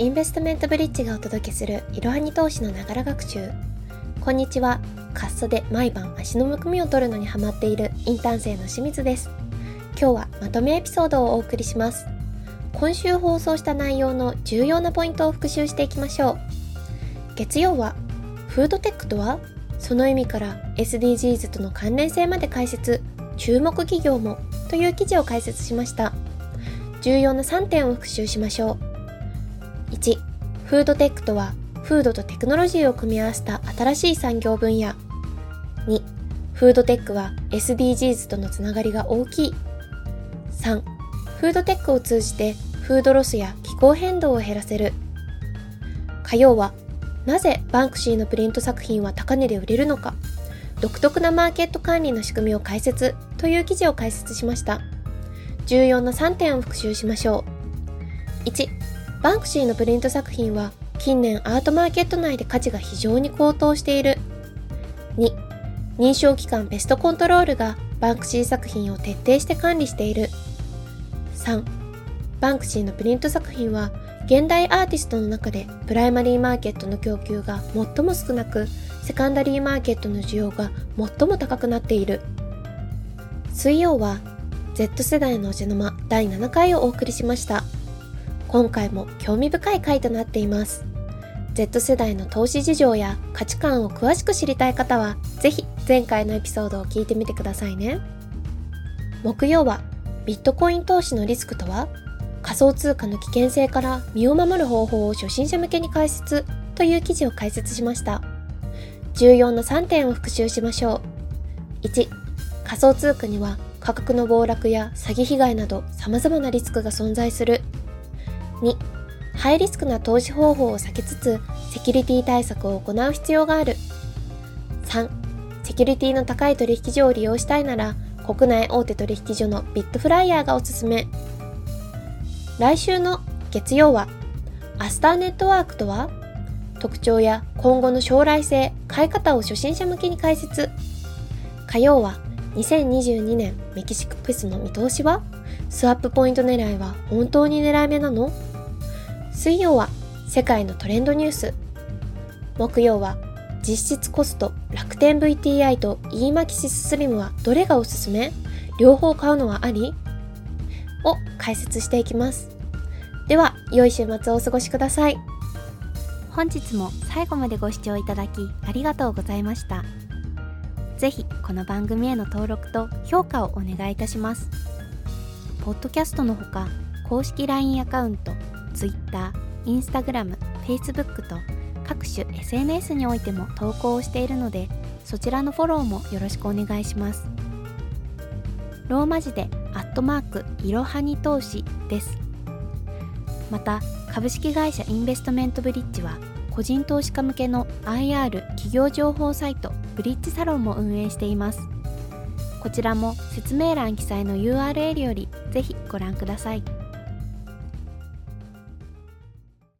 インベストメントブリッジがお届けするいろはに投資のながら学習。こんにちは。カッソで毎晩足のむくみを取るのにハマっているインターン生の清水です。今日はまとめエピソードをお送りします。今週放送した内容の重要なポイントを復習していきましょう。月曜はフードテックとは？その意味から SDGs との関連性まで解説。注目企業も？という記事を解説しました。重要な3点を復習しましょう。1フードテックとはフードとテクノロジーを組み合わせた新しい産業分野。2フードテックは SDGs とのつながりが大きい。3フードテックを通じてフードロスや気候変動を減らせる。火曜はなぜバンクシーのプリント作品は高値で売れるのか。独特なマーケット管理の仕組みを解説という記事を解説しました。重要な3点を復習しましょう。1バンクシーのプリント作品は近年アートマーケット内で価値が非常に高騰している。2認証機関ベストコントロールがバンクシー作品を徹底して管理している。3バンクシーのプリント作品は現代アーティストの中でプライマリーマーケットの供給が最も少なくセカンダリーマーケットの需要が最も高くなっている。水曜は Z 世代のお茶の間第7回をお送りしました。今回も興味深い回となっています。Z 世代の投資事情や価値観を詳しく知りたい方はぜひ前回のエピソードを聞いてみてくださいね。木曜はビットコイン投資のリスクとは仮想通貨の危険性から身を守る方法を初心者向けに解説という記事を解説しました。重要な3点を復習しましょう。1仮想通貨には価格の暴落や詐欺被害など様々なリスクが存在する2ハイリスクな投資方法を避けつつセキュリティ対策を行う必要がある。3セキュリティの高い取引所を利用したいなら国内大手取引所のビットフライヤーがおすすめ。来週の月曜はアスターネットワークとは特徴や今後の将来性、買い方を初心者向けに解説。火曜は2022年メキシコフェスの見通しは？スワップポイント狙いは本当に狙い目なの？水曜は世界のトレンドニュース。木曜は実質コスト楽天 VTI と eMaxis Slim はどれがおすすめ？両方買うのはあり？を解説していきます。では良い週末をお過ごしください。本日も最後までご視聴いただきありがとうございました。ぜひこの番組への登録と評価をお願いいたします。ポッドキャストのほか公式 LINE アカウント Twitter、Instagram、Facebook と各種 SNS においても投稿をしているのでそちらのフォローもよろしくお願いします。ローマ字でアットマークいろはに投資です。また株式会社インベストメントブリッジは個人投資家向けの IR 企業情報サイトブリッジサロンも運営しています。こちらも説明欄記載の URL よりぜひご覧ください。